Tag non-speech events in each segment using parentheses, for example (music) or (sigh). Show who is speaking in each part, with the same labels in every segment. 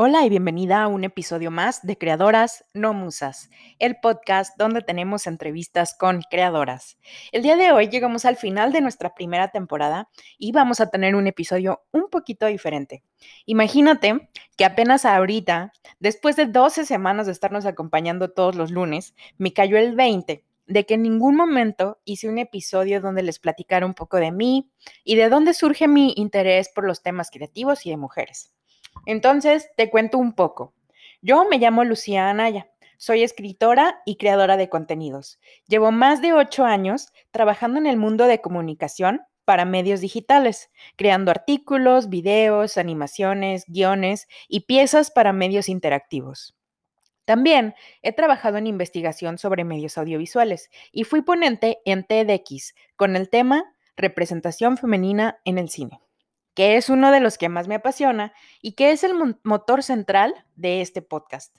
Speaker 1: Hola y bienvenida a un episodio más de Creadoras No Musas, el podcast donde tenemos entrevistas con creadoras. El día de hoy llegamos al final de nuestra primera temporada y vamos a tener un episodio un poquito diferente. Imagínate que apenas ahorita, después de 12 semanas de estarnos acompañando todos los lunes, me cayó el 20 de que en ningún momento hice un episodio donde les platicara un poco de mí y de dónde surge mi interés por los temas creativos y de mujeres. Entonces, te cuento un poco. Yo me llamo Lucía Anaya. Soy escritora y creadora de contenidos. Llevo más de ocho años trabajando en el mundo de comunicación para medios digitales, creando artículos, videos, animaciones, guiones y piezas para medios interactivos. También he trabajado en investigación sobre medios audiovisuales y fui ponente en TEDx con el tema Representación femenina en el cine que es uno de los que más me apasiona y que es el motor central de este podcast.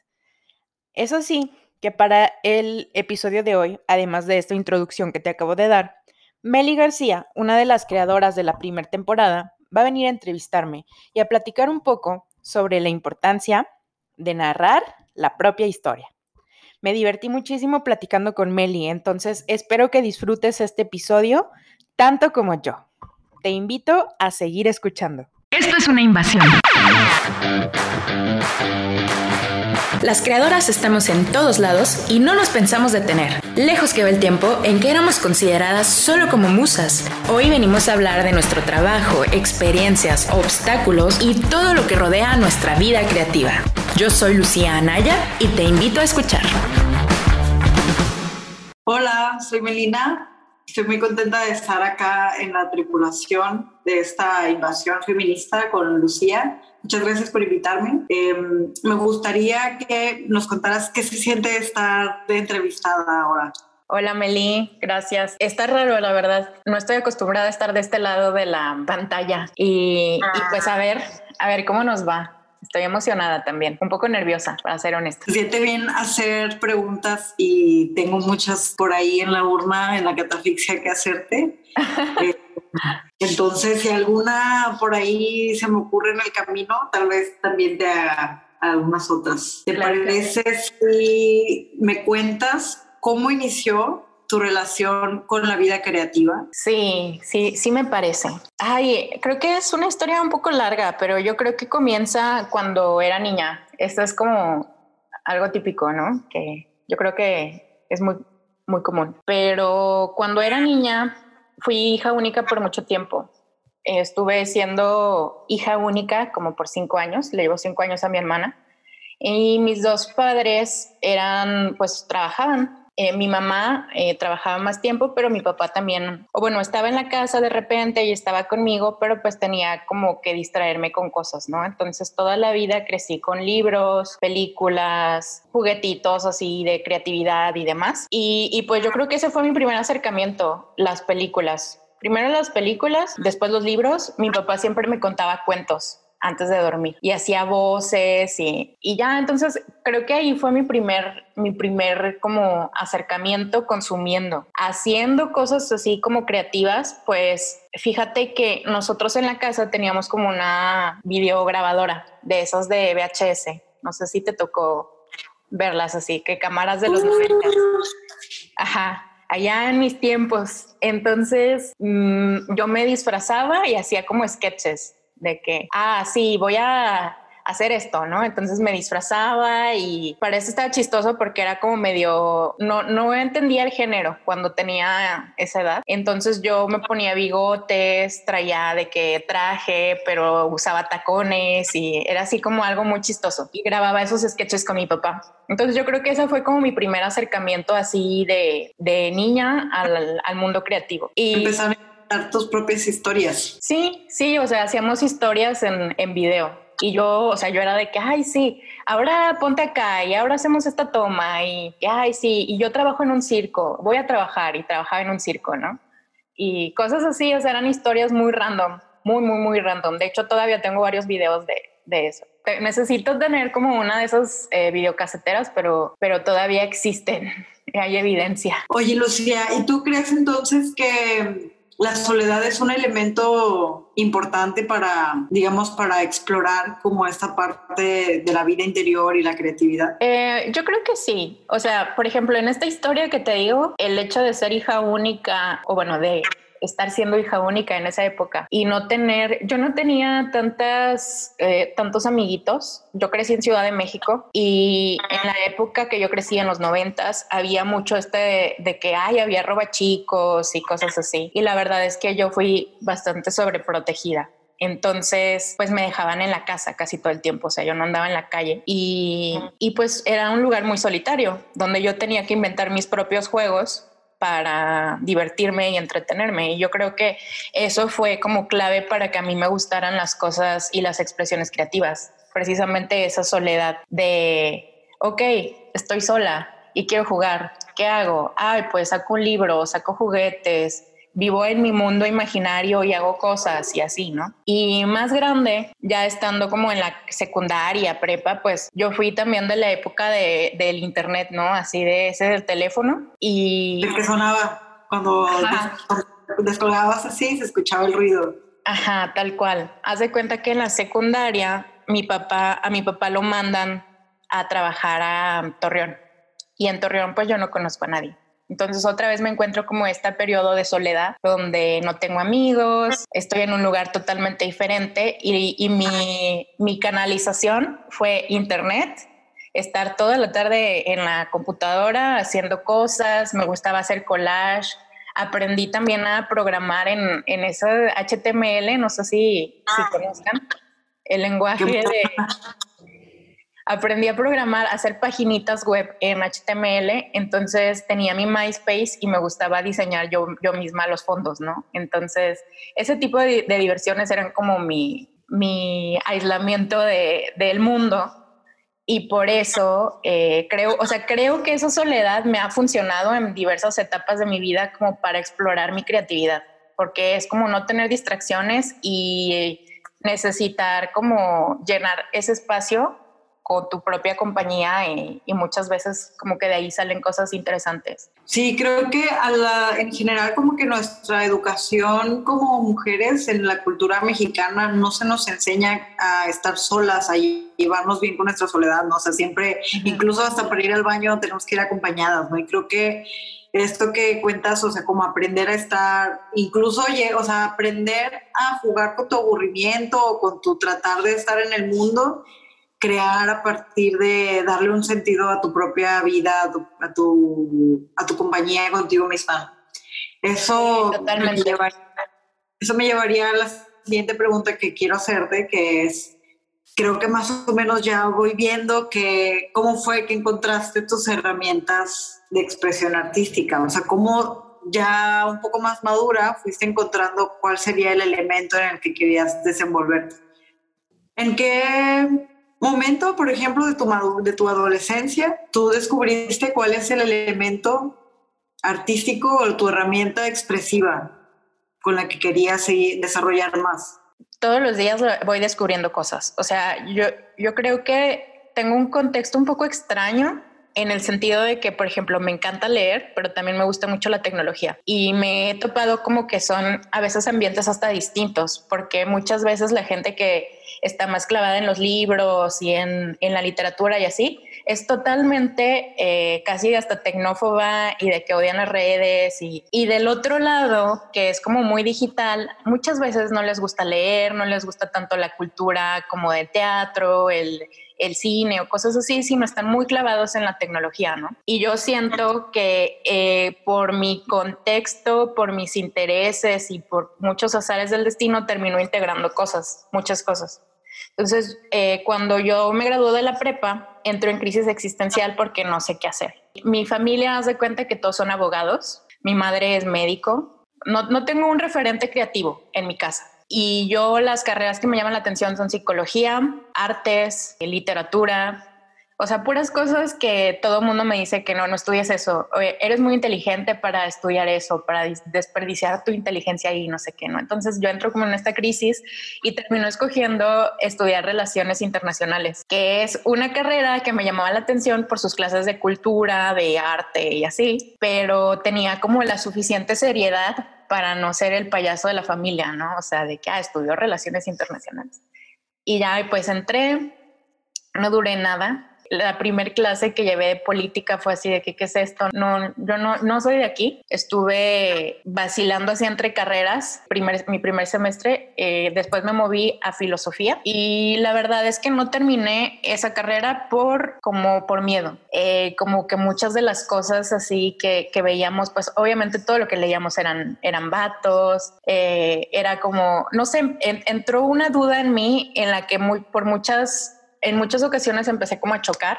Speaker 1: Eso sí, que para el episodio de hoy, además de esta introducción que te acabo de dar, Meli García, una de las creadoras de la primera temporada, va a venir a entrevistarme y a platicar un poco sobre la importancia de narrar la propia historia. Me divertí muchísimo platicando con Meli, entonces espero que disfrutes este episodio tanto como yo. Te invito a seguir escuchando.
Speaker 2: Esto es una invasión. Las creadoras estamos en todos lados y no nos pensamos detener. Lejos quedó el tiempo en que éramos consideradas solo como musas. Hoy venimos a hablar de nuestro trabajo, experiencias, obstáculos y todo lo que rodea nuestra vida creativa. Yo soy Lucía Anaya y te invito a escuchar.
Speaker 3: Hola, soy Melina Estoy muy contenta de estar acá en la tripulación de esta invasión feminista con Lucía. Muchas gracias por invitarme. Em, me gustaría que nos contaras qué se siente estar de entrevistada ahora.
Speaker 1: Hola Meli, gracias. Está raro, la verdad. No estoy acostumbrada a estar de este lado de la pantalla y, y pues a ver, a ver cómo nos va. Estoy emocionada también, un poco nerviosa, para ser honesta.
Speaker 3: Siente bien hacer preguntas y tengo muchas por ahí en la urna, en la catafixia que hacerte. (laughs) Eh, entonces, si alguna por ahí se me ocurre en el camino, tal vez también te haga algunas otras. ¿Te parece si me cuentas cómo inició tu relación con la vida creativa?
Speaker 1: Sí, sí, sí me parece. Ay, creo que es una historia un poco larga, pero yo creo que comienza cuando era niña. Esto es como algo típico, ¿no? Que yo creo que es muy, muy común. Pero cuando era niña, fui hija única por mucho tiempo. Estuve siendo hija única como por cinco años, le llevo cinco años a mi hermana. Y mis dos padres eran, pues trabajaban, eh, mi mamá eh, trabajaba más tiempo, pero mi papá también, o bueno, estaba en la casa de repente y estaba conmigo, pero pues tenía como que distraerme con cosas, ¿no? Entonces toda la vida crecí con libros, películas, juguetitos así de creatividad y demás. Y, y pues yo creo que ese fue mi primer acercamiento, las películas. Primero las películas, después los libros. Mi papá siempre me contaba cuentos antes de dormir. Y hacía voces y, y, ya entonces creo que ahí fue mi primer mi primer como acercamiento consumiendo. Haciendo cosas así como creativas pues fíjate que nosotros en la casa teníamos como una videograbadora de esas de VHS no sé si te tocó verlas así que cámaras de los 90 ajá allá en mis tiempos. Entonces mm, yo me disfrazaba y hacía como sketches de que, ah, sí, voy a hacer esto, ¿no? Entonces me disfrazaba y para eso estaba chistoso porque era como medio, no, no entendía el género cuando tenía esa edad. Entonces yo me ponía bigotes, traía de que traje, pero usaba tacones y era así como algo muy chistoso y grababa esos sketches con mi papá. Entonces yo creo que ese fue como mi primer acercamiento así de, de niña al, al mundo creativo.
Speaker 3: Y tus propias historias.
Speaker 1: Sí, sí, o sea, hacíamos historias en, en video. Y yo, o sea, yo era de que, ay, sí, ahora ponte acá y ahora hacemos esta toma y, ay, sí, y yo trabajo en un circo, voy a trabajar y trabajaba en un circo, ¿no? Y cosas así, o sea, eran historias muy random, muy, muy, muy random. De hecho, todavía tengo varios videos de, de eso. Necesito tener como una de esas eh, videocaseteras, pero, pero todavía existen, (laughs) hay evidencia.
Speaker 3: Oye, Lucía, ¿y tú crees entonces que la soledad es un elemento importante para, digamos, para explorar como esta parte de la vida interior y la creatividad?
Speaker 1: Eh, yo creo que sí. O sea, por ejemplo, en esta historia que te digo, el hecho de ser hija única, o bueno, de estar siendo hija única en esa época y no tener, yo no tenía tantas, eh, tantos amiguitos. Yo crecí en Ciudad de México y en la época que yo crecí en los noventas había mucho este de, que ay, había roba chicos y cosas así. Y la verdad es que yo fui bastante sobreprotegida. Entonces, pues me dejaban en la casa casi todo el tiempo, o sea, yo no andaba en la calle y, y pues era un lugar muy solitario, donde yo tenía que inventar mis propios juegos para divertirme y entretenerme. Y yo creo que eso fue como clave para que a mí me gustaran las cosas y las expresiones creativas. Precisamente esa soledad de, ok, estoy sola y quiero jugar. ¿Qué hago? Ay, pues saco un libro, saco juguetes, vivo en mi mundo imaginario y hago cosas y así, ¿no? Y más grande, ya estando como en la secundaria, prepa, pues yo fui también de la época de, del internet, ¿no? Así de ese del teléfono y...
Speaker 3: El que sonaba cuando descolgabas así, se escuchaba el ruido.
Speaker 1: Ajá, tal cual. Haz de cuenta que en la secundaria mi papá, a mi papá lo mandan a trabajar a Torreón. Y en Torreón pues yo no conozco a nadie. Entonces otra vez me encuentro como este periodo de soledad donde no tengo amigos, estoy en un lugar totalmente diferente y, mi, canalización fue internet, estar toda la tarde en la computadora haciendo cosas, me gustaba hacer collage, aprendí también a programar en, en ese HTML, no sé si, si ah. conozcan el lenguaje de aprendí a programar, a hacer paginitas web en HTML, entonces tenía mi MySpace y me gustaba diseñar yo, yo misma los fondos, ¿no? Entonces, ese tipo de, diversiones eran como mi, mi aislamiento de, del mundo y por eso eh, creo, o sea, creo que esa soledad me ha funcionado en diversas etapas de mi vida como para explorar mi creatividad, porque es como no tener distracciones y necesitar como llenar ese espacio con tu propia compañía y, muchas veces como que de ahí salen cosas interesantes.
Speaker 3: Sí, creo que a la, en general como que nuestra educación como mujeres en la cultura mexicana no se nos enseña a estar solas, a llevarnos bien con nuestra soledad, ¿no? O sea, siempre, incluso hasta para ir al baño tenemos que ir acompañadas, ¿no? Y creo que esto que cuentas, o sea, como aprender a estar, incluso, o sea, aprender a jugar con tu aburrimiento o con tu tratar de estar en el mundo, crear a partir de darle un sentido a tu propia vida, a tu, a tu, a tu compañía contigo misma. Eso, Me llevaría, eso me llevaría a la siguiente pregunta que quiero hacerte, que es, creo que más o menos ya voy viendo que cómo fue que encontraste tus herramientas de expresión artística, o sea, cómo ya un poco más madura fuiste encontrando cuál sería el elemento en el que querías desenvolverte. ¿En qué momento, por ejemplo, de tu, de tu adolescencia, tú descubriste cuál es el elemento artístico o tu herramienta expresiva con la que querías desarrollar más?
Speaker 1: Todos los días voy descubriendo cosas. O sea, yo, yo creo que tengo un contexto un poco extraño en el sentido de que, por ejemplo, me encanta leer, pero también me gusta mucho la tecnología. Y me he topado como que son a veces ambientes hasta distintos, porque muchas veces la gente que está más clavada en los libros y en, en la literatura y así, es totalmente eh, casi hasta tecnófoba y de que odian las redes y, del otro lado, que es como muy digital, muchas veces no les gusta leer, no les gusta tanto la cultura como de teatro, el el cine o cosas así, sino están muy clavados en la tecnología, ¿no? Y yo siento que eh, por mi contexto, por mis intereses y por muchos azares del destino, termino integrando cosas, muchas cosas. Entonces, eh, cuando yo me gradué de la prepa, entro en crisis existencial porque no sé qué hacer. Mi familia hace cuenta que todos son abogados, mi madre es médico, no, no tengo un referente creativo en mi casa. Y yo las carreras que me llaman la atención son psicología, artes, literatura, o sea, puras cosas que todo el mundo me dice que no, no estudies eso. eres muy inteligente para estudiar eso, para desperdiciar tu inteligencia y no sé qué, ¿no? Entonces yo entro como en esta crisis y termino escogiendo estudiar relaciones internacionales, que es una carrera que me llamaba la atención por sus clases de cultura, de arte y así, pero tenía como la suficiente seriedad para no ser el payaso de la familia, ¿no? O sea, de que ah, estudió relaciones internacionales. Y ya, pues entré, no duré nada, la primer clase que llevé de política fue así de que, ¿qué es esto? No, yo no, no soy de aquí. Estuve vacilando así entre carreras, primer, mi primer semestre, eh, después me moví a filosofía y la verdad es que no terminé esa carrera por, como por miedo. Eh, como que muchas de las cosas así que, que, veíamos, pues obviamente todo lo que leíamos eran, eran vatos, eh, era como, no sé, entró una duda en mí en la que muy, por muchas en muchas ocasiones empecé como a chocar,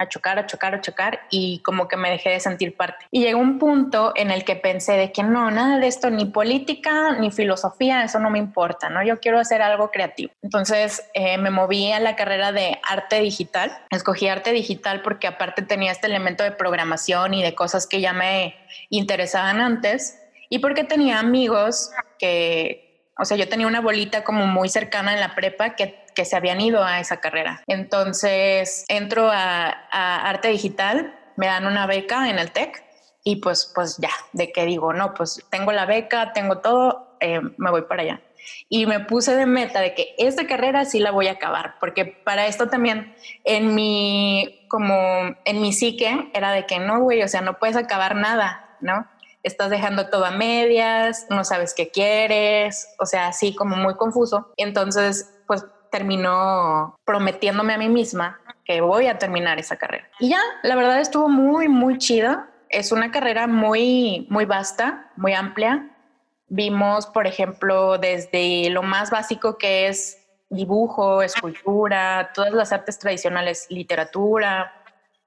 Speaker 1: a chocar, a chocar, a chocar y como que me dejé de sentir parte. Y llegó un punto en el que pensé de que no, nada de esto, ni política, ni filosofía, eso no me importa, ¿no? Yo quiero hacer algo creativo. Entonces eh, me moví a la carrera de arte digital. Escogí arte digital porque aparte tenía este elemento de programación y de cosas que ya me interesaban antes y porque tenía amigos que, o sea, yo tenía una bolita como muy cercana en la prepa que que se habían ido a esa carrera. Entonces entro a, arte digital, me dan una beca en el TEC y pues, pues ya, de qué digo, no, pues tengo la beca, tengo todo, eh, me voy para allá. Y me puse de meta de que esta carrera sí la voy a acabar, porque para esto también en mi, como en mi psique era de que no, güey, o sea, no puedes acabar nada, ¿no? Estás dejando todo a medias, no sabes qué quieres, o sea, así como muy confuso. Entonces, pues terminó prometiéndome a mí misma que voy a terminar esa carrera. Y ya, la verdad estuvo muy, muy chida. Es una carrera muy, muy vasta, muy amplia. Vimos, por ejemplo, desde lo más básico que es dibujo, escultura, todas las artes tradicionales, literatura,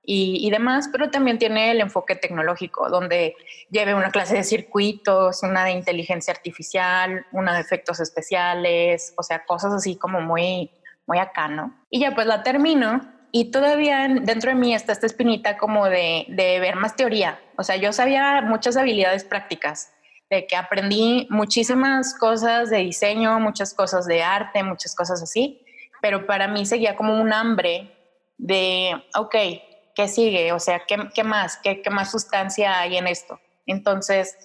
Speaker 1: y, demás, pero también tiene el enfoque tecnológico, donde lleve una clase de circuitos, una de inteligencia artificial, una de efectos especiales, o sea, cosas así como muy, muy acá, ¿no? Y ya pues la termino y todavía dentro de mí está esta espinita como de, de ver más teoría. O sea, yo sabía muchas habilidades prácticas, de que aprendí muchísimas cosas de diseño, muchas cosas de arte, muchas cosas así, pero para mí seguía como un hambre de, ok, ¿qué sigue? O sea, ¿qué, más? ¿Qué, más sustancia hay en esto? Entonces,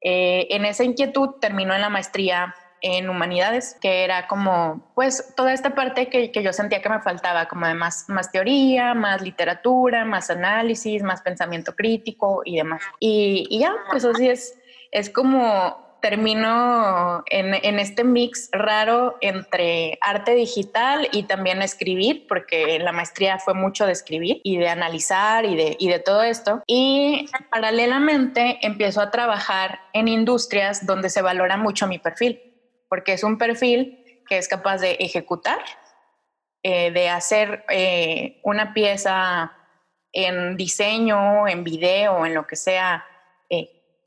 Speaker 1: eh, en esa inquietud terminó en la maestría en humanidades, que era como, pues, toda esta parte que, yo sentía que me faltaba, como de más, más teoría, más literatura, más análisis, más pensamiento crítico y demás. Y, y ya, pues así es, es como termino en, este mix raro entre arte digital y también escribir, porque la maestría fue mucho de escribir y de analizar y de, todo esto. Y paralelamente empiezo a trabajar en industrias donde se valora mucho mi perfil, porque es un perfil que es capaz de ejecutar, eh, de hacer eh, una pieza en diseño, en video, en lo que sea,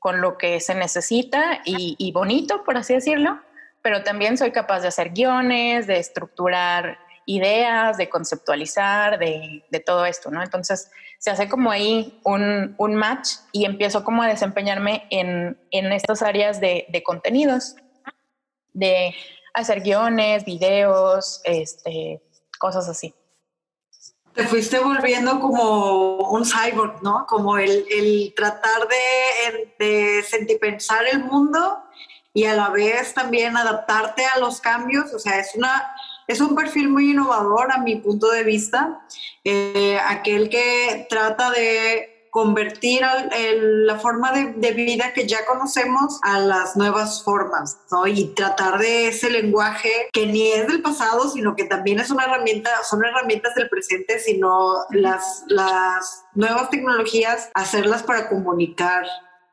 Speaker 1: con lo que se necesita y, bonito, por así decirlo, pero también soy capaz de hacer guiones, de estructurar ideas, de conceptualizar, de, todo esto, ¿no? Entonces se hace como ahí un, match y empiezo como a desempeñarme en, estas áreas de, de, contenidos, de hacer guiones, videos, este, cosas así
Speaker 3: te fuiste volviendo como un cyborg, ¿no? Como el, el tratar de, de sentir, pensar el mundo y a la vez también adaptarte a los cambios. O sea, es, una, es un perfil muy innovador a mi punto de vista. Eh, aquel que trata de convertir la forma de, vida que ya conocemos a las nuevas formas, ¿no? Y tratar de ese lenguaje que ni es del pasado, sino que también es una herramienta, son herramientas del presente, sino las, las nuevas tecnologías, hacerlas para comunicar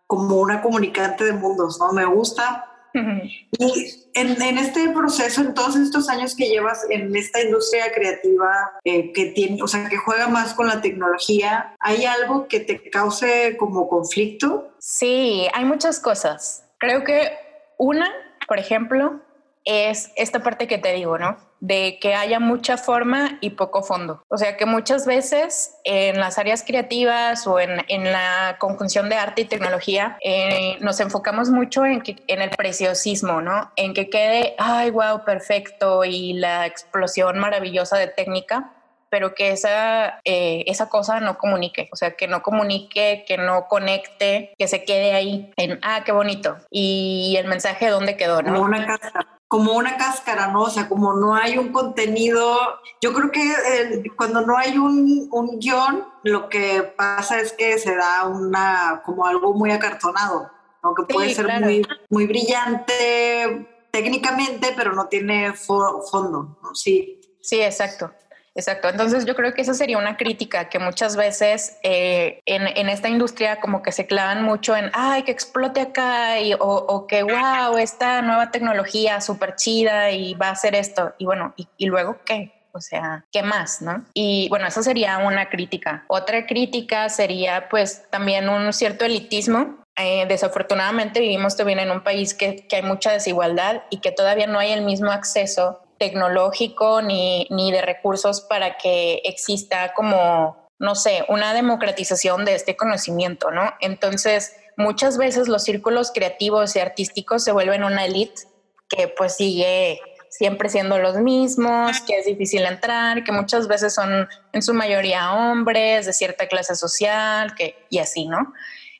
Speaker 3: como una comunicante de mundos, ¿no? Me gusta y en, este proceso, en todos estos años que llevas en esta industria creativa, eh, que tiene, o sea, que juega más con la tecnología, ¿hay algo que te cause como conflicto?
Speaker 1: Sí, hay muchas cosas. Creo que una, por ejemplo, es esta parte que te digo, ¿no? De que haya mucha forma y poco fondo. O sea que muchas veces en las áreas creativas o en, la conjunción de arte y tecnología eh, nos enfocamos mucho en, que, en el preciosismo, ¿no? En que quede, ay, wow, perfecto y la explosión maravillosa de técnica, pero que esa, eh, esa cosa no comunique, o sea, que no comunique, que no conecte, que se quede ahí en, ah, qué bonito. Y el mensaje, ¿dónde quedó?
Speaker 3: ¿no? Una cáscara, como una cáscara, ¿no? O sea, como no hay un contenido, yo creo que eh, cuando no hay un, un guion, lo que pasa es que se da una, como algo muy acartonado, ¿no? Que puede ser muy, muy brillante técnicamente, pero no tiene fondo, ¿no? Sí.
Speaker 1: Sí, exacto. Exacto, entonces yo creo que esa sería una crítica que muchas veces eh, en, esta industria como que se clavan mucho en, ay, que explote acá y, o, que, wow, esta nueva tecnología súper chida y va a hacer esto. Y bueno, y, luego qué? O sea, ¿qué más? ¿No? Y bueno, eso sería una crítica. Otra crítica sería pues también un cierto elitismo. Eh, desafortunadamente vivimos también en un país que, que hay mucha desigualdad y que todavía no hay el mismo acceso tecnológico ni, ni de recursos para que exista como, no sé, una democratización de este conocimiento, ¿no? Entonces, muchas veces los círculos creativos y artísticos se vuelven una elite que pues sigue siempre siendo los mismos, que es difícil entrar, que muchas veces son en su mayoría hombres de cierta clase social, que, y así, ¿no?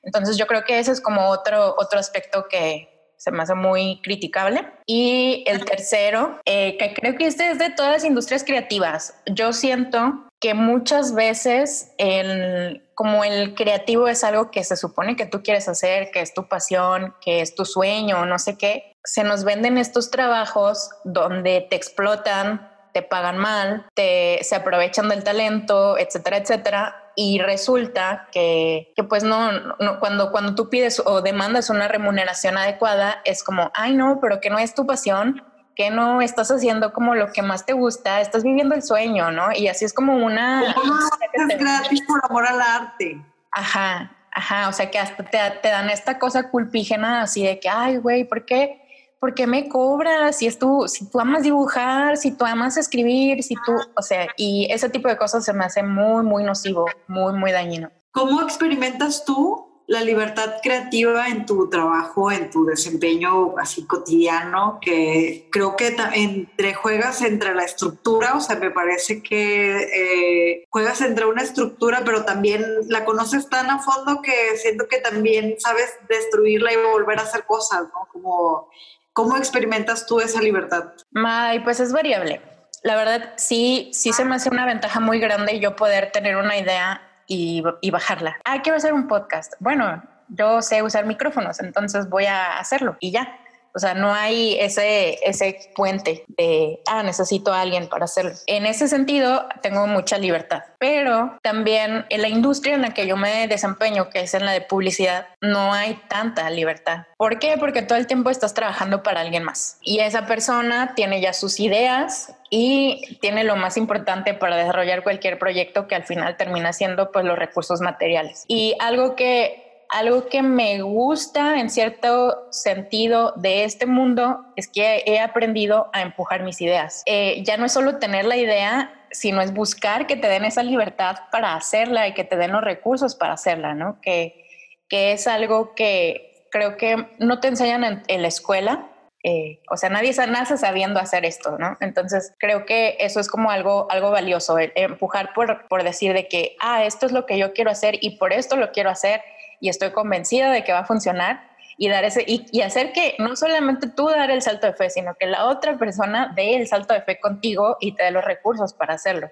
Speaker 1: Entonces yo creo que ese es como otro, otro aspecto que, se me hace muy criticable. Y el tercero, eh, que creo que este es de todas las industrias creativas. Yo siento que muchas veces el, como el creativo es algo que se supone que tú quieres hacer, que es tu pasión, que es tu sueño, no sé qué, se nos venden estos trabajos donde te explotan, te pagan mal, te, se aprovechan del talento, etcétera, etcétera y resulta que, que pues no, no, cuando, cuando tú pides o demandas una remuneración adecuada, es como, ay no, pero que no es tu pasión, que no estás haciendo como lo que más te gusta, estás viviendo el sueño, ¿no? Y así es como una... (laughs)
Speaker 3: es gratis por amor al arte.
Speaker 1: Ajá, ajá, o sea que hasta te, te dan esta cosa culpígena así de que, ay, güey, ¿por qué? ¿Por qué me cobras? Si es tú, si tú amas dibujar, si tú amas escribir, si tú, o sea, y ese tipo de cosas se me hace muy, muy nocivo, muy, muy dañino.
Speaker 3: ¿Cómo experimentas tú la libertad creativa en tu trabajo, en tu desempeño así cotidiano, que creo que entre juegas entre la estructura, o sea, me parece que eh, juegas entre una estructura, pero también la conoces tan a fondo que siento que también sabes destruirla y volver a hacer cosas, ¿no? Como ¿Cómo experimentas tú esa libertad?
Speaker 1: Ay, pues es variable. La verdad, sí, sí se me hace una ventaja muy grande yo poder tener una idea y, y bajarla. Ah, quiero hacer un podcast. Bueno, yo sé usar micrófonos, entonces voy a hacerlo y ya. O sea, no hay ese, ese puente de, ah, necesito a alguien para hacerlo. En ese sentido, tengo mucha libertad, pero también en la industria en la que yo me desempeño, que es en la de publicidad, no hay tanta libertad. ¿Por qué? Porque todo el tiempo estás trabajando para alguien más y esa persona tiene ya sus ideas y tiene lo más importante para desarrollar cualquier proyecto que al final termina siendo pues los recursos materiales. Y algo que algo que me gusta en cierto sentido de este mundo es que he aprendido a empujar mis ideas. Eh, ya no es solo tener la idea, sino es buscar que te den esa libertad para hacerla y que te den los recursos para hacerla, ¿no? Que, que es algo que creo que no te enseñan en, la escuela. Eh, o sea, nadie nace sabiendo hacer esto, ¿no? Entonces, creo que eso es como algo, algo valioso, empujar por, por decir de que, ah, esto es lo que yo quiero hacer y por esto lo quiero hacer y estoy convencida de que va a funcionar y dar ese y, hacer que no solamente tú dar el salto de fe, sino que la otra persona dé el salto de fe contigo y te dé los recursos para hacerlo.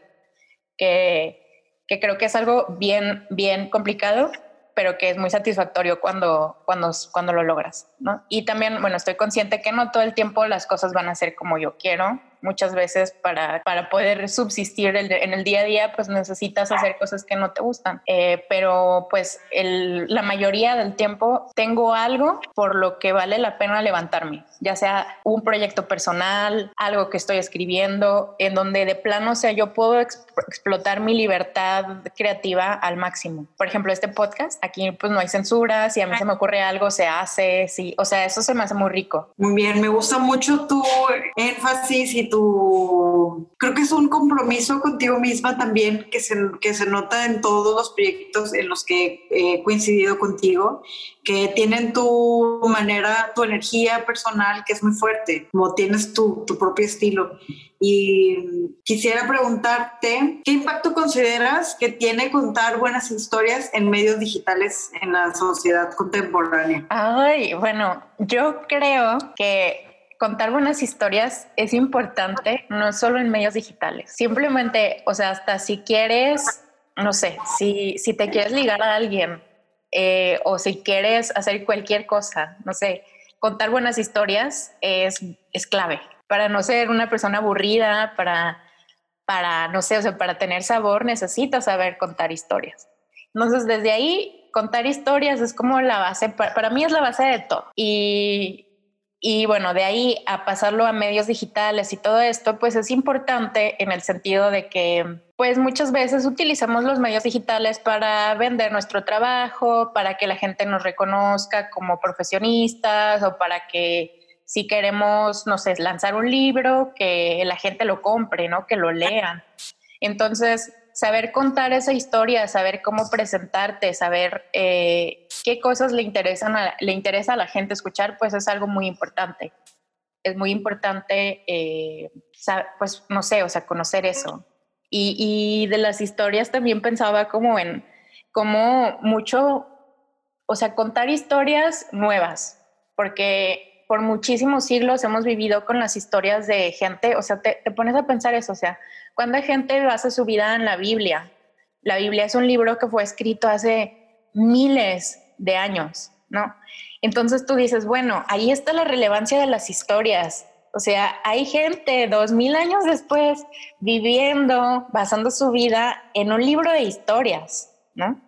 Speaker 1: Que, que creo que es algo bien, bien complicado, pero que es muy satisfactorio cuando, cuando, cuando lo logras, ¿no? Y también, bueno, estoy consciente que no todo el tiempo las cosas van a ser como yo quiero, muchas veces para, para poder subsistir en el día a día, pues necesitas hacer cosas que no te gustan. Eh, pero pues el, la mayoría del tiempo tengo algo por lo que vale la pena levantarme, ya sea un proyecto personal, algo que estoy escribiendo, en donde de plano, o sea, yo puedo explotar mi libertad creativa al máximo. Por ejemplo, este podcast, aquí pues no hay censura, si a mí se me ocurre algo, se hace, sí, o sea, eso se me hace muy rico.
Speaker 3: Muy bien, me gusta mucho tu énfasis y tu tu, creo que es un compromiso contigo misma también que se, que se nota en todos los proyectos en los que he coincidido contigo, que tienen tu manera, tu energía personal que es muy fuerte, como tienes tu, tu propio estilo. Y quisiera preguntarte, ¿qué impacto consideras que tiene contar buenas historias en medios digitales en la sociedad contemporánea?
Speaker 1: Ay, bueno, yo creo que contar buenas historias es importante, no solo en medios digitales. Simplemente, o sea, hasta si quieres, no sé, si, si te quieres ligar a alguien eh, o si quieres hacer cualquier cosa, no sé, contar buenas historias es, es clave para no ser una persona aburrida, para, para, no sé, o sea, para tener sabor necesitas saber contar historias. Entonces, desde ahí, contar historias es como la base, para, para mí es la base de todo. Y, y bueno, de ahí a pasarlo a medios digitales y todo esto, pues es importante en el sentido de que, pues muchas veces utilizamos los medios digitales para vender nuestro trabajo, para que la gente nos reconozca como profesionistas o para que si queremos, no sé, lanzar un libro, que la gente lo compre, ¿no? Que lo lean. Entonces, saber contar esa historia, saber cómo presentarte, saber eh, qué cosas le, interesan le interesa a la gente escuchar, pues es algo muy importante. Es muy importante, eh, pues no sé, o sea, conocer eso. Y, de las historias también pensaba como en, como mucho, o sea, contar historias nuevas, porque por muchísimos siglos hemos vivido con las historias de gente, o sea, te, te pones a pensar eso, o sea, ¿Cuánta gente basa su vida en la Biblia? La Biblia es un libro que fue escrito hace miles de años, ¿no? Entonces tú dices, bueno, ahí está la relevancia de las historias. O sea, hay gente dos mil años después viviendo, basando su vida en un libro de historias, ¿no?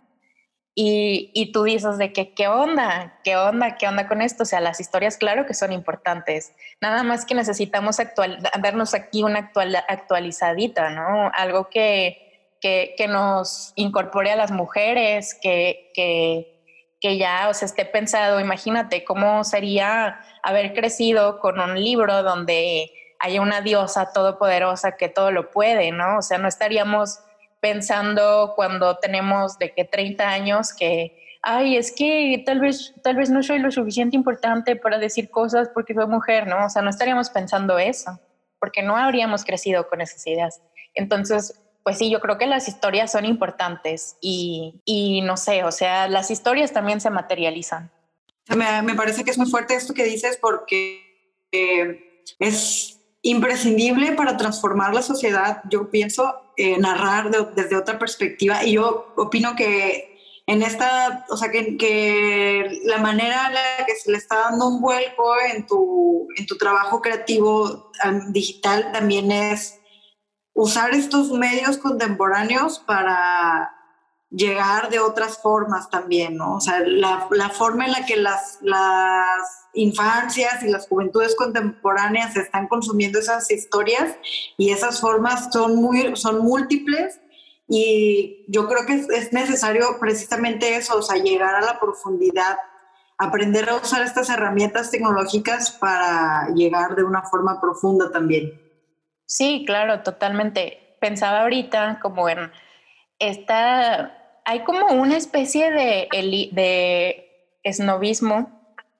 Speaker 1: Y, tú dices de que, ¿qué onda? ¿Qué onda? ¿Qué onda con esto? O sea, las historias, claro que son importantes. Nada más que necesitamos actual, darnos aquí una actual, actualizadita, ¿no? Algo que, que, que, nos incorpore a las mujeres, que, que, que ya, o sea, esté pensado, imagínate cómo sería haber crecido con un libro donde haya una diosa todopoderosa que todo lo puede, ¿no? O sea, no estaríamos pensando cuando tenemos de que 30 años que, ay, es que tal vez, tal vez no soy lo suficiente importante para decir cosas porque soy mujer, ¿no? O sea, no estaríamos pensando eso, porque no habríamos crecido con esas ideas. Entonces, pues sí, yo creo que las historias son importantes y, y no sé, o sea, las historias también se materializan.
Speaker 3: Me, me parece que es muy fuerte esto que dices porque eh, es imprescindible para transformar la sociedad, yo pienso, eh, narrar desde otra perspectiva. Y yo opino que en esta, o sea, que, que, la manera en la que se le está dando un vuelco en tu, en tu trabajo creativo digital también es usar estos medios contemporáneos para llegar de otras formas también, ¿no? O sea, la, la forma en la que las, las infancias y las juventudes contemporáneas están consumiendo esas historias y esas formas son, muy, son múltiples y yo creo que es, necesario precisamente eso, o sea, llegar a la profundidad, aprender a usar estas herramientas tecnológicas para llegar de una forma profunda también.
Speaker 1: Sí, claro, totalmente. Pensaba ahorita como en esta hay como una especie de, de esnovismo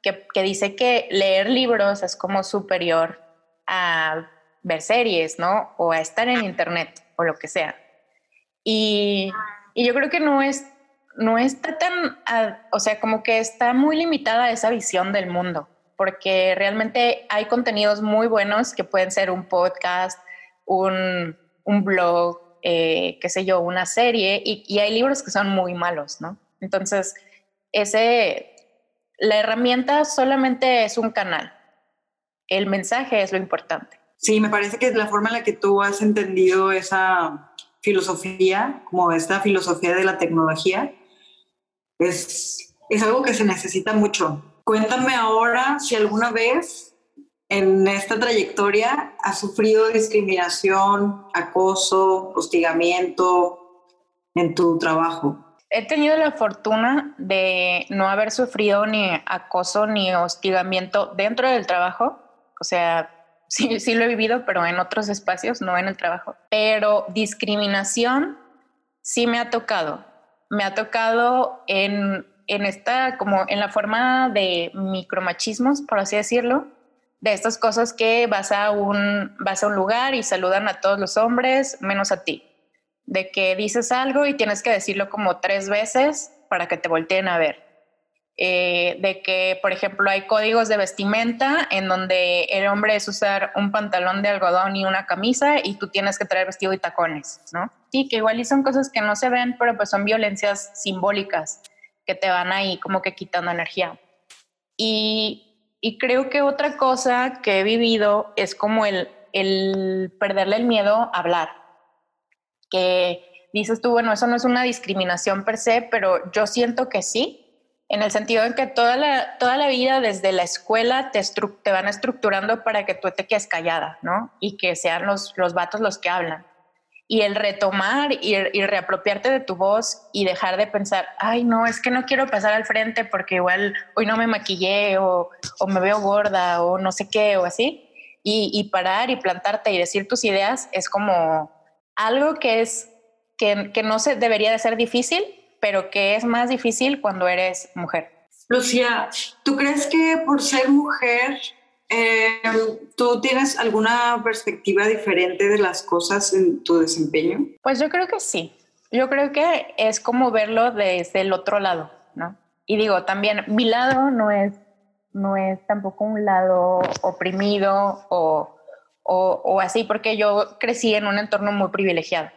Speaker 1: que, que, dice que leer libros es como superior a ver series, ¿no? O a estar en internet o lo que sea. Y, y yo creo que no es no está tan, o sea, como que está muy limitada esa visión del mundo, porque realmente hay contenidos muy buenos que pueden ser un podcast, un, un blog, eh, qué sé yo, una serie y, hay libros que son muy malos, ¿no? Entonces, ese, la herramienta solamente es un canal, el mensaje es lo importante.
Speaker 3: Sí, me parece que la forma en la que tú has entendido esa filosofía, como esta filosofía de la tecnología, es, es algo que se necesita mucho. Cuéntame ahora si alguna vez en esta trayectoria has sufrido discriminación, acoso, hostigamiento en tu trabajo?
Speaker 1: He tenido la fortuna de no haber sufrido ni acoso ni hostigamiento dentro del trabajo. O sea, (laughs) sí, sí lo he vivido, pero en otros espacios, no en el trabajo. Pero discriminación sí me ha tocado. Me ha tocado en, en esta, como en la forma de micromachismos, por así decirlo, de estas cosas que vas a un, vas a un lugar y saludan a todos los hombres, menos a ti. De que dices algo y tienes que decirlo como tres veces para que te volteen a ver. Eh, de que, por ejemplo, hay códigos de vestimenta en donde el hombre es usar un pantalón de algodón y una camisa y tú tienes que traer vestido y tacones, ¿no? Sí, que igual y son cosas que no se ven, pero pues son violencias simbólicas que te van ahí como que quitando energía. Y, y creo que otra cosa que he vivido es como el, el perderle el miedo a hablar, que dices tú, bueno, eso no es una discriminación per se, pero yo siento que sí, en el sentido en que toda la, toda la vida desde la escuela te, te van estructurando para que tú te quedes callada, ¿no? Y que sean los, los vatos los que hablan. Y el retomar y, y, reapropiarte de tu voz y dejar de pensar, ay, no, es que no quiero pasar al frente porque igual hoy no me maquillé o, o me veo gorda o no sé qué o así. Y, y, parar y plantarte y decir tus ideas es como algo que es que, que no se debería de ser difícil, pero que es más difícil cuando eres mujer.
Speaker 3: Lucía, ¿tú crees que por ser mujer eh, tú tienes alguna perspectiva diferente de las cosas en tu desempeño?
Speaker 1: Pues yo creo que sí. Yo creo que es como verlo desde el otro lado, ¿no? Y digo, también mi lado no es, no es tampoco un lado oprimido o, o, o así, porque yo crecí en un entorno muy privilegiado.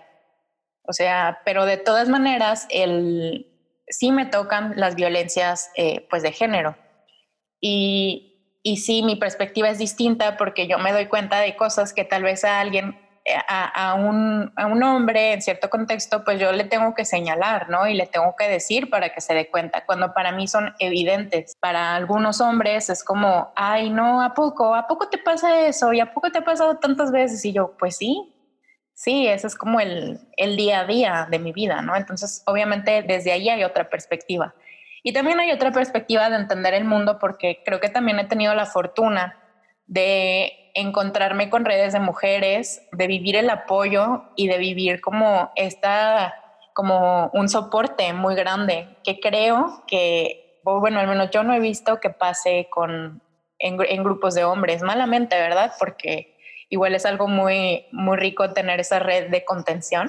Speaker 1: O sea, pero de todas maneras, el, sí me tocan las violencias eh, pues de género. Y, y sí, mi perspectiva es distinta porque yo me doy cuenta de cosas que tal vez a alguien, eh, a, un, a un hombre en cierto contexto, pues yo le tengo que señalar, ¿no? Y le tengo que decir para que se dé cuenta, cuando para mí son evidentes. Para algunos hombres es como, ay, no, ¿a poco? ¿A poco te pasa eso? ¿Y a poco te ha pasado tantas veces? Y yo, pues sí, Sí, ese es como el, el, día a día de mi vida, ¿no? Entonces, obviamente, desde ahí hay otra perspectiva. Y también hay otra perspectiva de entender el mundo porque creo que también he tenido la fortuna de encontrarme con redes de mujeres, de vivir el apoyo y de vivir como esta, como un soporte muy grande que creo que, bueno, al menos yo no he visto que pase con, en, en grupos de hombres, malamente, ¿verdad? Porque igual es algo muy, muy rico tener esa red de contención,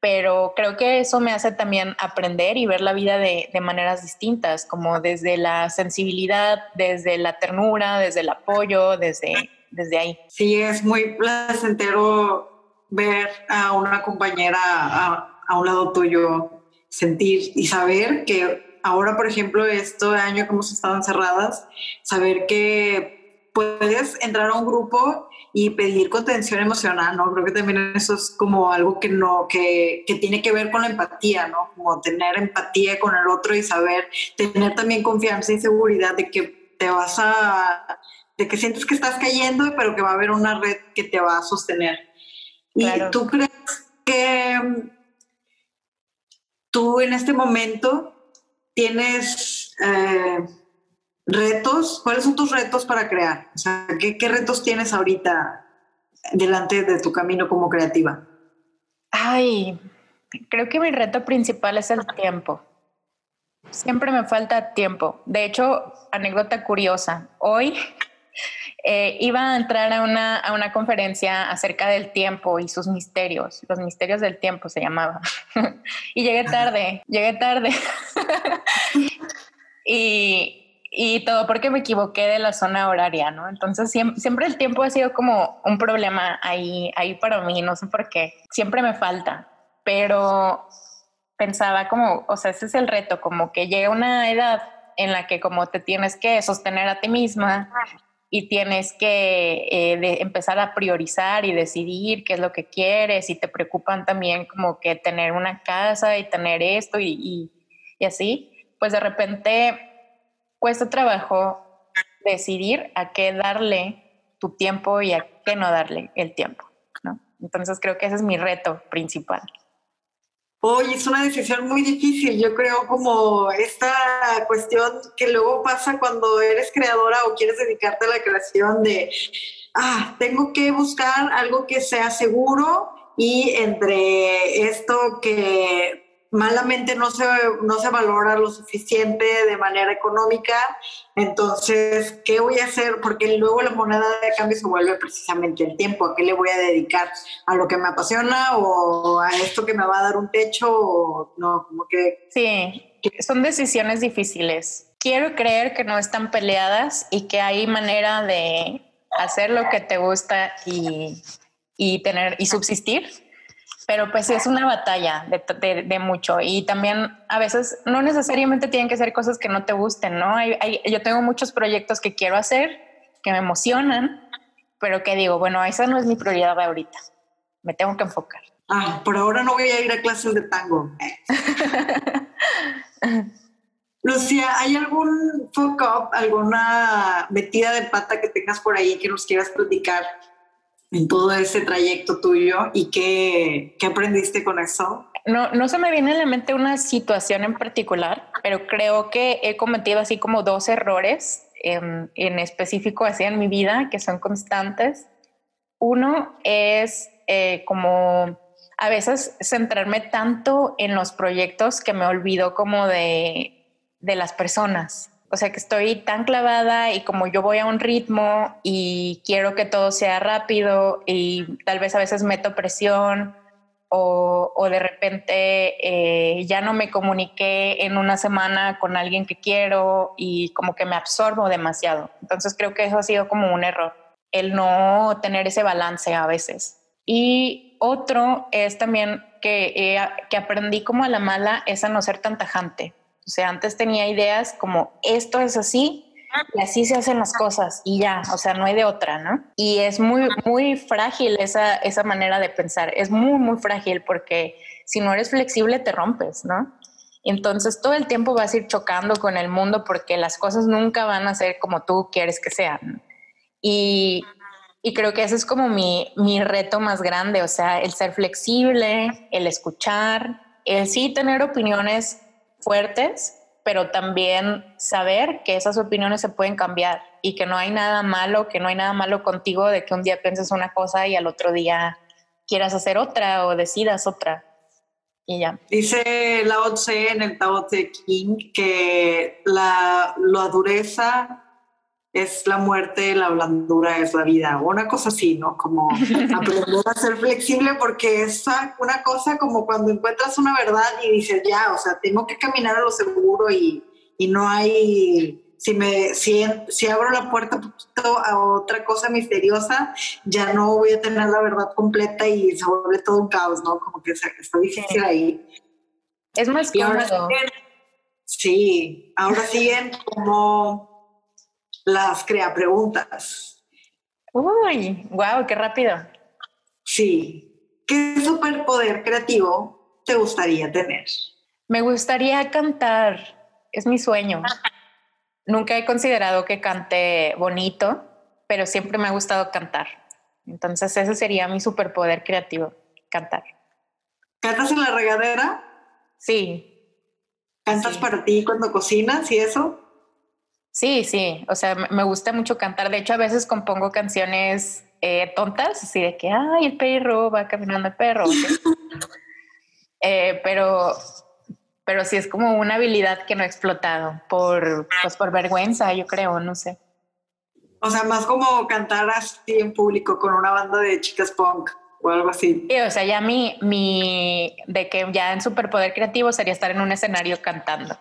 Speaker 1: pero creo que eso me hace también aprender y ver la vida de, de maneras distintas, como desde la sensibilidad, desde la ternura, desde el apoyo, desde, desde ahí.
Speaker 3: Sí, es muy placentero ver a una compañera a, un lado tuyo, sentir y saber que ahora, por ejemplo, este año que hemos estado encerradas, saber que puedes entrar a un grupo y pedir contención emocional, ¿no? Creo que también eso es como algo que no, que, que, tiene que ver con la empatía, ¿no? Como tener empatía con el otro y saber, tener también confianza y seguridad de que te vas a, de que sientes que estás cayendo, pero que va a haber una red que te va a sostener. Claro. ¿Y tú crees que tú en este momento tienes... Eh, retos, ¿cuáles son tus retos para crear? O sea, ¿qué, ¿qué, retos tienes ahorita delante de tu camino como creativa?
Speaker 1: Ay, creo que mi reto principal es el tiempo. Siempre me falta tiempo. De hecho, anécdota curiosa, hoy (laughs) eh, iba a entrar a una, a una conferencia acerca del tiempo y sus misterios, los misterios del tiempo se llamaba. (laughs) y llegué tarde, llegué tarde. (laughs) y, y todo porque me equivoqué de la zona horaria, ¿no? Entonces siempre, siempre, el tiempo ha sido como un problema ahí, ahí para mí, no sé por qué, siempre me falta, pero pensaba como, o sea, ese es el reto, como que llega una edad en la que como te tienes que sostener a ti misma y tienes que eh, de empezar a priorizar y decidir qué es lo que quieres y te preocupan también como que tener una casa y tener esto y, y, y así, pues de repente cuesta trabajo decidir a qué darle tu tiempo y a qué no darle el tiempo, ¿no? Entonces creo que ese es mi reto principal.
Speaker 3: Hoy es una decisión muy difícil. Yo creo como esta cuestión que luego pasa cuando eres creadora o quieres dedicarte a la creación de, ah, tengo que buscar algo que sea seguro y entre esto que malamente no se, no se valora lo suficiente de manera económica. Entonces, ¿qué voy a hacer? Porque luego la moneda de cambio se vuelve precisamente el tiempo. ¿A qué le voy a dedicar? ¿A lo que me apasiona o a esto que me va a dar un techo? No, como que...
Speaker 1: Sí, son decisiones difíciles. Quiero creer que no están peleadas y que hay manera de hacer lo que te gusta y, y tener y subsistir pero pues es una batalla de, mucho y también a veces no necesariamente tienen que ser cosas que no te gusten, ¿no? yo tengo muchos proyectos que quiero hacer, que me emocionan, pero que digo, bueno, esa no es mi prioridad ahorita, me tengo que enfocar.
Speaker 3: Ah, por ahora no voy a ir a clases de tango. (laughs) Lucía, ¿hay algún fuck up, alguna metida de pata que tengas por ahí que nos quieras platicar en todo ese trayecto tuyo y qué, qué aprendiste con eso?
Speaker 1: No, no se me viene a la mente una situación en particular, pero creo que he cometido así como dos errores en, en específico así en mi vida que son constantes. Uno es eh, como a veces centrarme tanto en los proyectos que me olvido como de, de las personas. O sea, que estoy tan clavada y como yo voy a un ritmo y quiero que todo sea rápido y tal vez a veces meto presión o, o de repente eh, ya no me comuniqué en una semana con alguien que quiero y como que me absorbo demasiado. Entonces creo que eso ha sido como un error, el no tener ese balance a veces. Y otro es también que, que aprendí como a la mala es a no ser tan tajante. O sea, antes tenía ideas como esto es así y así se hacen las cosas y ya, o sea, no hay de otra, ¿no? Y es muy, muy frágil esa, esa manera de pensar, es muy, muy frágil porque si no eres flexible te rompes, ¿no? Entonces todo el tiempo vas a ir chocando con el mundo porque las cosas nunca van a ser como tú quieres que sean. Y, y creo que ese es como mi, mi reto más grande, o sea, el ser flexible, el escuchar, el sí tener opiniones fuertes, pero también saber que esas opiniones se pueden cambiar y que no hay nada malo, que no hay nada malo contigo de que un día pienses una cosa y al otro día quieras hacer otra o decidas otra. Y ya.
Speaker 3: Dice Lao Tse en el Tao Te King que la, la dureza es la muerte, la blandura es la vida, o una cosa así, ¿no? Como (laughs) aprender a ser flexible porque es una cosa como cuando encuentras una verdad y dices, ya, o sea, tengo que caminar a lo seguro y, y no hay, si, me, si, si abro la puerta a otra cosa misteriosa, ya no voy a tener la verdad completa y se vuelve todo un caos, ¿no? Como que está difícil ahí.
Speaker 1: Es más cómodo.
Speaker 3: sí, ahora siguen como las crea preguntas.
Speaker 1: Uy, wow, qué rápido.
Speaker 3: Sí. ¿Qué superpoder creativo te gustaría tener?
Speaker 1: Me gustaría cantar. Es mi sueño. Nunca he considerado que cante bonito, pero siempre me ha gustado cantar. Entonces ese sería mi superpoder creativo, cantar.
Speaker 3: ¿Cantas en la regadera?
Speaker 1: Sí.
Speaker 3: ¿Cantas para ti cuando cocinas y eso?
Speaker 1: Sí, sí, o sea, me gusta mucho cantar. De hecho, a veces compongo canciones eh, tontas, así de que, ay, el perro va caminando el perro. (laughs) Eh, pero, pero sí es como una habilidad que no he explotado por, pues, por vergüenza, yo creo, no sé.
Speaker 3: O sea, más como cantar así en público con una banda de chicas punk o algo así.
Speaker 1: Sí, o sea, ya mi, mi, de que ya en superpoder creativo sería estar en un escenario cantando.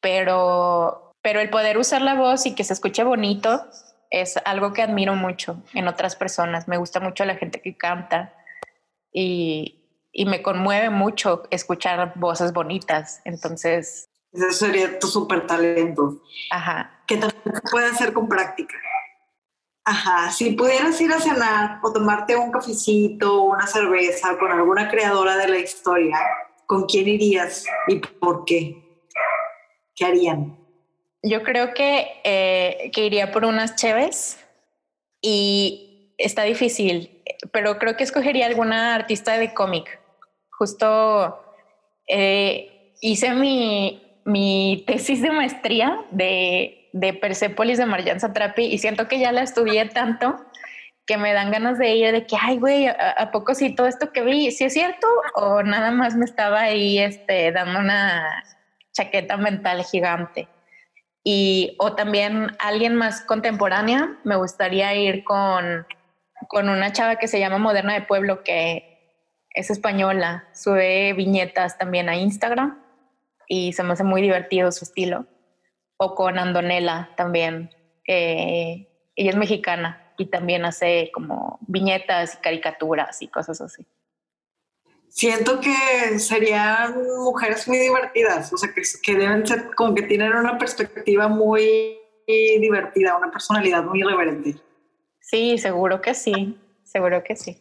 Speaker 1: Pero pero el poder usar la voz y que se escuche bonito es algo que admiro mucho en otras personas. Me gusta mucho la gente que canta y, y me conmueve mucho escuchar voces bonitas. Entonces...
Speaker 3: Ese sería tu súper talento.
Speaker 1: Ajá.
Speaker 3: Que también se puede hacer con práctica. Ajá, si pudieras ir a cenar o tomarte un cafecito o una cerveza con alguna creadora de la historia, ¿con quién irías y por qué? ¿Qué harían?
Speaker 1: Yo creo que, eh, que iría por unas cheves y está difícil, pero creo que escogería alguna artista de cómic. Justo eh, hice mi, mi tesis de maestría de, de Persepolis de Marjan Satrapi y siento que ya la estudié tanto que me dan ganas de ir de que, ay, güey, ¿a, poco sí todo esto que vi, sí es cierto? O nada más me estaba ahí este, dando una chaqueta mental gigante. Y, o también alguien más contemporánea, me gustaría ir con, con una chava que se llama Moderna de Pueblo, que es española, sube viñetas también a Instagram y se me hace muy divertido su estilo. O con Andonela también, ella es mexicana y también hace como viñetas y caricaturas y cosas así.
Speaker 3: Siento que serían mujeres muy divertidas, o sea, que, que deben ser como que tienen una perspectiva muy divertida, una personalidad muy irreverente.
Speaker 1: Sí, seguro que sí, seguro que sí.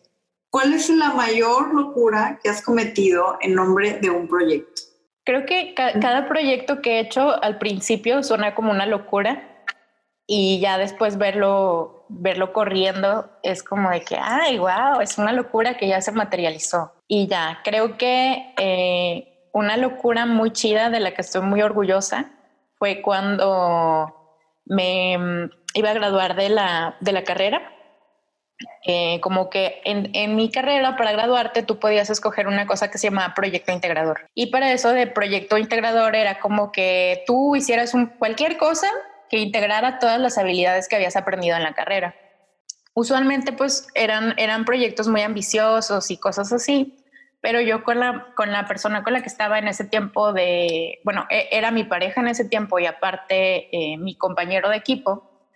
Speaker 3: ¿Cuál es la mayor locura que has cometido en nombre de un proyecto?
Speaker 1: Creo que cada proyecto que he hecho al principio suena como una locura y ya después verlo verlo corriendo es como de que, ay, wow, es una locura que ya se materializó. Y ya, creo que eh, una locura muy chida de la que estoy muy orgullosa fue cuando me mm, iba a graduar de la, de la carrera. Eh, como que en, en, mi carrera para graduarte tú podías escoger una cosa que se llama proyecto integrador. Y para eso de proyecto integrador era como que tú hicieras un, cualquier cosa que integrara todas las habilidades que habías aprendido en la carrera. Usualmente pues eran, eran proyectos muy ambiciosos y cosas así, pero yo con la, con la persona con la que estaba en ese tiempo de, bueno, e, era mi pareja en ese tiempo y aparte eh, mi compañero de equipo,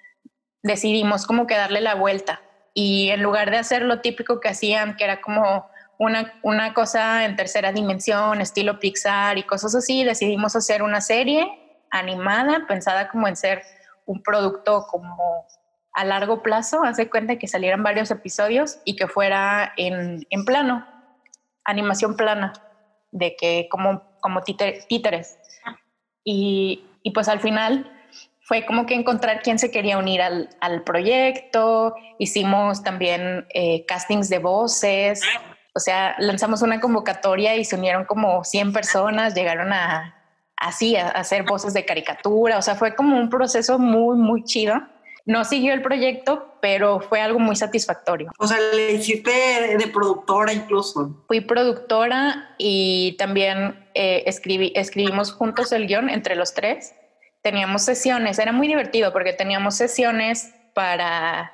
Speaker 1: decidimos como que darle la vuelta. Y en lugar de hacer lo típico que hacían, que era como una, una cosa en tercera dimensión, estilo Pixar y cosas así, decidimos hacer una serie animada, pensada como en ser un producto como a largo plazo, hace cuenta que salieran varios episodios y que fuera en, en plano, animación plana, de que como, como títeres. Y, y, pues al final fue como que encontrar quién se quería unir al, al proyecto, hicimos también eh, castings de voces, o sea, lanzamos una convocatoria y se unieron como 100 personas, llegaron a, así, a hacer voces de caricatura, o sea, fue como un proceso muy, muy chido. No siguió el proyecto, pero fue algo muy satisfactorio.
Speaker 3: O sea, le hiciste de productora incluso.
Speaker 1: Fui productora y también eh, escribí, escribimos juntos el guion entre los tres. Teníamos sesiones, era muy divertido porque teníamos sesiones para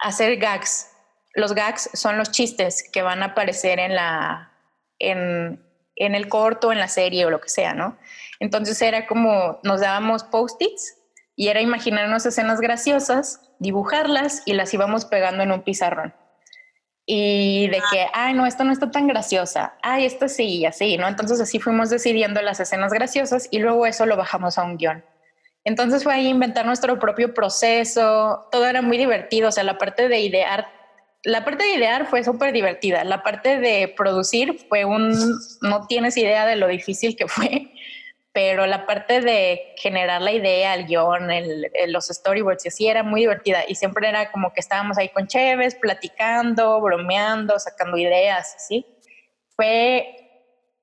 Speaker 1: hacer gags. Los gags son los chistes que van a aparecer en la, en, en el corto, en la serie o lo que sea, ¿no? Entonces era como nos dábamos post-its y era imaginarnos escenas graciosas, dibujarlas y las íbamos pegando en un pizarrón. Y de que, ay, no, esto no está tan graciosa, ay, esto sí, y así, ¿no? Entonces así fuimos decidiendo las escenas graciosas y luego eso lo bajamos a un guion. Entonces fue ahí inventar nuestro propio proceso, todo era muy divertido, o sea, la parte de idear, la parte de idear fue súper divertida, la parte de producir fue un, no tienes idea de lo difícil que fue, pero la parte de generar la idea, el guion, el, los storyboards y así era muy divertida y siempre era como que estábamos ahí con Cheves, platicando, bromeando, sacando ideas, ¿sí? Fue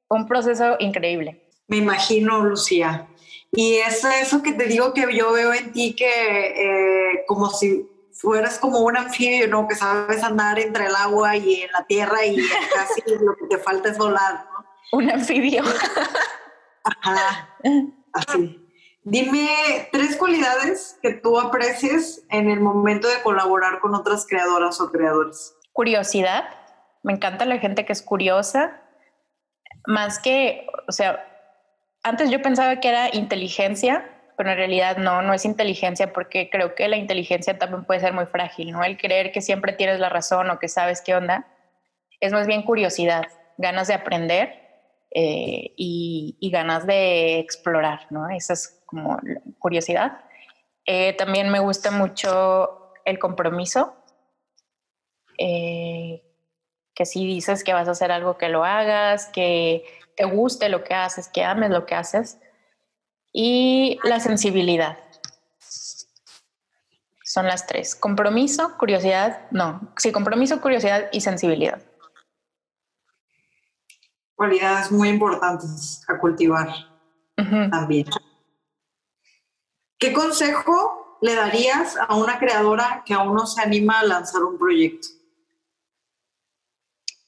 Speaker 1: un proceso increíble.
Speaker 3: Me imagino, Lucía. Y es eso que te digo que yo veo en ti que eh, como si fueras como un anfibio, ¿no? Que sabes andar entre el agua y en la tierra y casi (laughs) lo que te falta es volar, ¿no?
Speaker 1: Un anfibio.
Speaker 3: Ajá, así. Dime tres cualidades que tú aprecies en el momento de colaborar con otras creadoras o creadores.
Speaker 1: Curiosidad. Me encanta la gente que es curiosa. Más que, o sea, antes yo pensaba que era inteligencia, pero en realidad no, no es inteligencia porque creo que la inteligencia también puede ser muy frágil, ¿no? El creer que siempre tienes la razón o que sabes qué onda. Es más bien curiosidad, ganas de aprender eh, y, ganas de explorar, ¿no? Esa es como curiosidad. Eh, también me gusta mucho el compromiso, eh, que si dices que vas a hacer algo, que lo hagas, que te guste lo que haces, que ames lo que haces. Y la sensibilidad. Son las tres. Compromiso, curiosidad, no. Sí, compromiso, curiosidad y sensibilidad.
Speaker 3: Cualidades muy importantes a cultivar también. ¿Qué consejo le darías a una creadora que aún no se anima a lanzar un proyecto?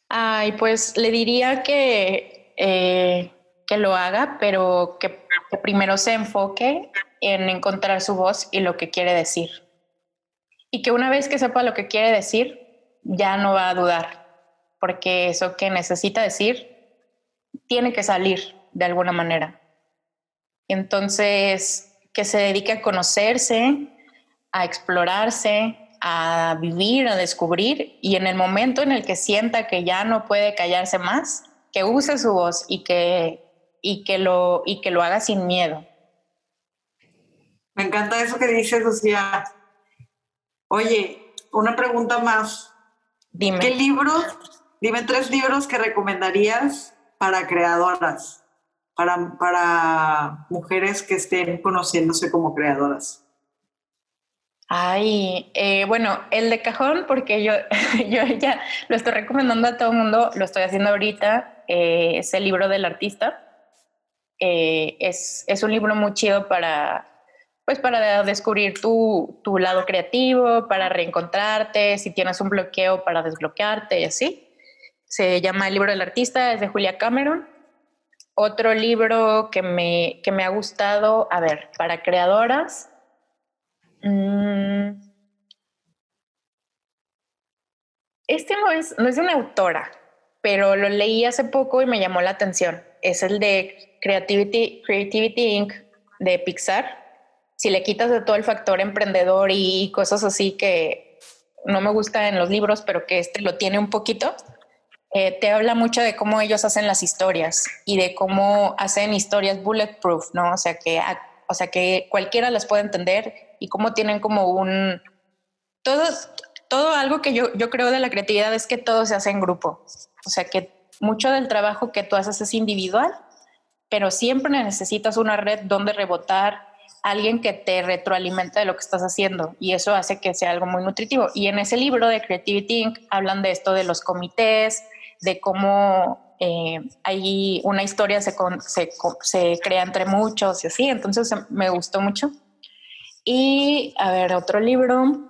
Speaker 1: Ay, pues le diría que, eh, que lo haga, pero que, que primero se enfoque en encontrar su voz y lo que quiere decir. Y que una vez que sepa lo que quiere decir, ya no va a dudar, porque eso que necesita decir tiene que salir de alguna manera. Entonces, que se dedique a conocerse, a explorarse, a vivir, a descubrir, y en el momento en el que sienta que ya no puede callarse más, que use su voz y que, y que, lo, y que lo haga sin miedo.
Speaker 3: Me encanta eso que dices, Lucía. Oye, una pregunta más.
Speaker 1: Dime.
Speaker 3: ¿Qué libros, dime tres libros que recomendarías para creadoras, para, para mujeres que estén conociéndose como creadoras?
Speaker 1: Ay, eh, bueno, el de cajón, porque yo, (laughs) yo ya lo estoy recomendando a todo el mundo, lo estoy haciendo ahorita, eh, es el libro del artista. Eh, es, es, un libro muy chido para, pues para descubrir tu, tu, lado creativo, para reencontrarte, si tienes un bloqueo, para desbloquearte y así. Se llama El libro del artista, es de Julia Cameron. Otro libro que me, que me ha gustado, a ver, para creadoras. Mmm, este no es, no es de una autora, pero lo leí hace poco y me llamó la atención. Es el de Creativity, Creativity Inc. de Pixar. Si le quitas de todo el factor emprendedor y cosas así que no me gusta en los libros, pero que este lo tiene un poquito, eh, te habla mucho de cómo ellos hacen las historias y de cómo hacen historias bulletproof, ¿no? O sea, que, o sea, que cualquiera las puede entender y cómo tienen como un... Todo, todo algo que yo, yo creo de la creatividad es que todo se hace en grupo. O sea, que mucho del trabajo que tú haces es individual, pero siempre necesitas una red donde rebotar, alguien que te retroalimente de lo que estás haciendo y eso hace que sea algo muy nutritivo. Y en ese libro de Creativity Inc. hablan de esto de los comités, de cómo eh, ahí una historia se, se, se, crea entre muchos y así. Entonces me gustó mucho. Y a ver, otro libro,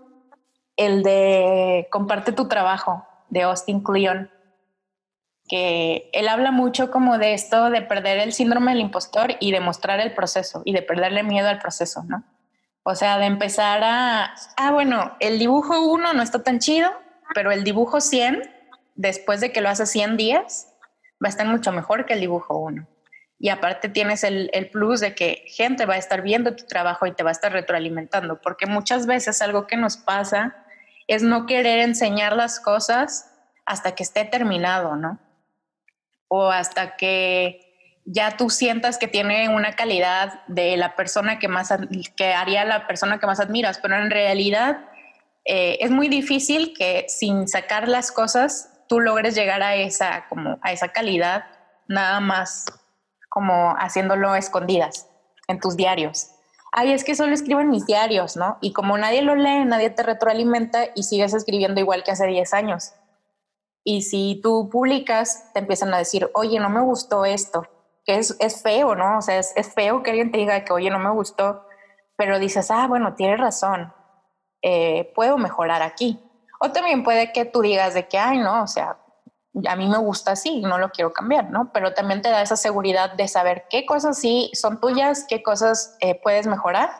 Speaker 1: el de Comparte tu trabajo, de Austin Kleon, que él habla mucho como de esto de perder el síndrome del impostor y de mostrar el proceso y de perderle miedo al proceso, ¿no? O sea, de empezar a, ah, bueno, el dibujo 1 no está tan chido, pero el dibujo 100 después de que lo haces 100 días, va a estar mucho mejor que el dibujo 1. Y aparte tienes el, el, plus de que gente va a estar viendo tu trabajo y te va a estar retroalimentando, porque muchas veces algo que nos pasa es no querer enseñar las cosas hasta que esté terminado, ¿no? O hasta que ya tú sientas que tiene una calidad de la persona que más que haría la persona que más admiras, pero en realidad eh, es muy difícil que sin sacar las cosas tú logres llegar a esa, como a esa calidad, nada más como haciéndolo escondidas en tus diarios. Ay, es que solo escribo en mis diarios, ¿no? Y como nadie lo lee, nadie te retroalimenta y sigues escribiendo igual que hace 10 años. Y si tú publicas, te empiezan a decir, oye, no me gustó esto, que es, es feo, ¿no? O sea, es, es, feo que alguien te diga que, oye, no me gustó, pero dices, ah, bueno, tienes razón, eh, puedo mejorar aquí. O también puede que tú digas de que, ay, no, o sea, a mí me gusta así, no lo quiero cambiar, ¿no? Pero también te da esa seguridad de saber qué cosas sí son tuyas, qué cosas eh, puedes mejorar.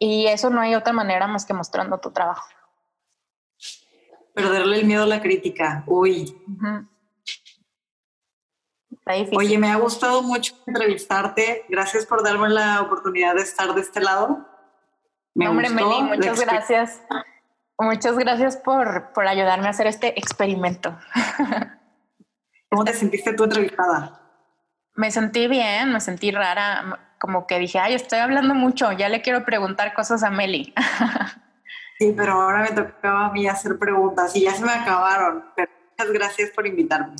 Speaker 1: Y eso no hay otra manera más que mostrando tu trabajo.
Speaker 3: Perderle el miedo a la crítica. Uy. Oye, me ha gustado mucho entrevistarte. Gracias por darme la oportunidad de estar de este lado.
Speaker 1: Me Hombre, Meli, muchas gracias. Muchas gracias por, por ayudarme a hacer este experimento. (laughs)
Speaker 3: ¿Cómo te sentiste tú entrevistada?
Speaker 1: Me sentí bien, me sentí rara, como que dije, ay, estoy hablando mucho, ya le quiero preguntar cosas a Meli. (laughs)
Speaker 3: sí, pero ahora me tocaba a mí hacer preguntas y ya se me acabaron. Pero muchas gracias por invitarme.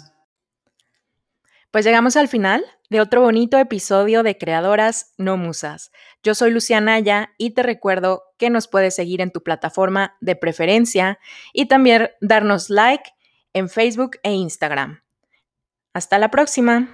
Speaker 2: Pues llegamos al final de otro bonito episodio de Creadoras No Musas. Yo soy Luciana Aya y te recuerdo que nos puedes seguir en tu plataforma de preferencia y también darnos like en Facebook e Instagram.
Speaker 1: Hasta la próxima.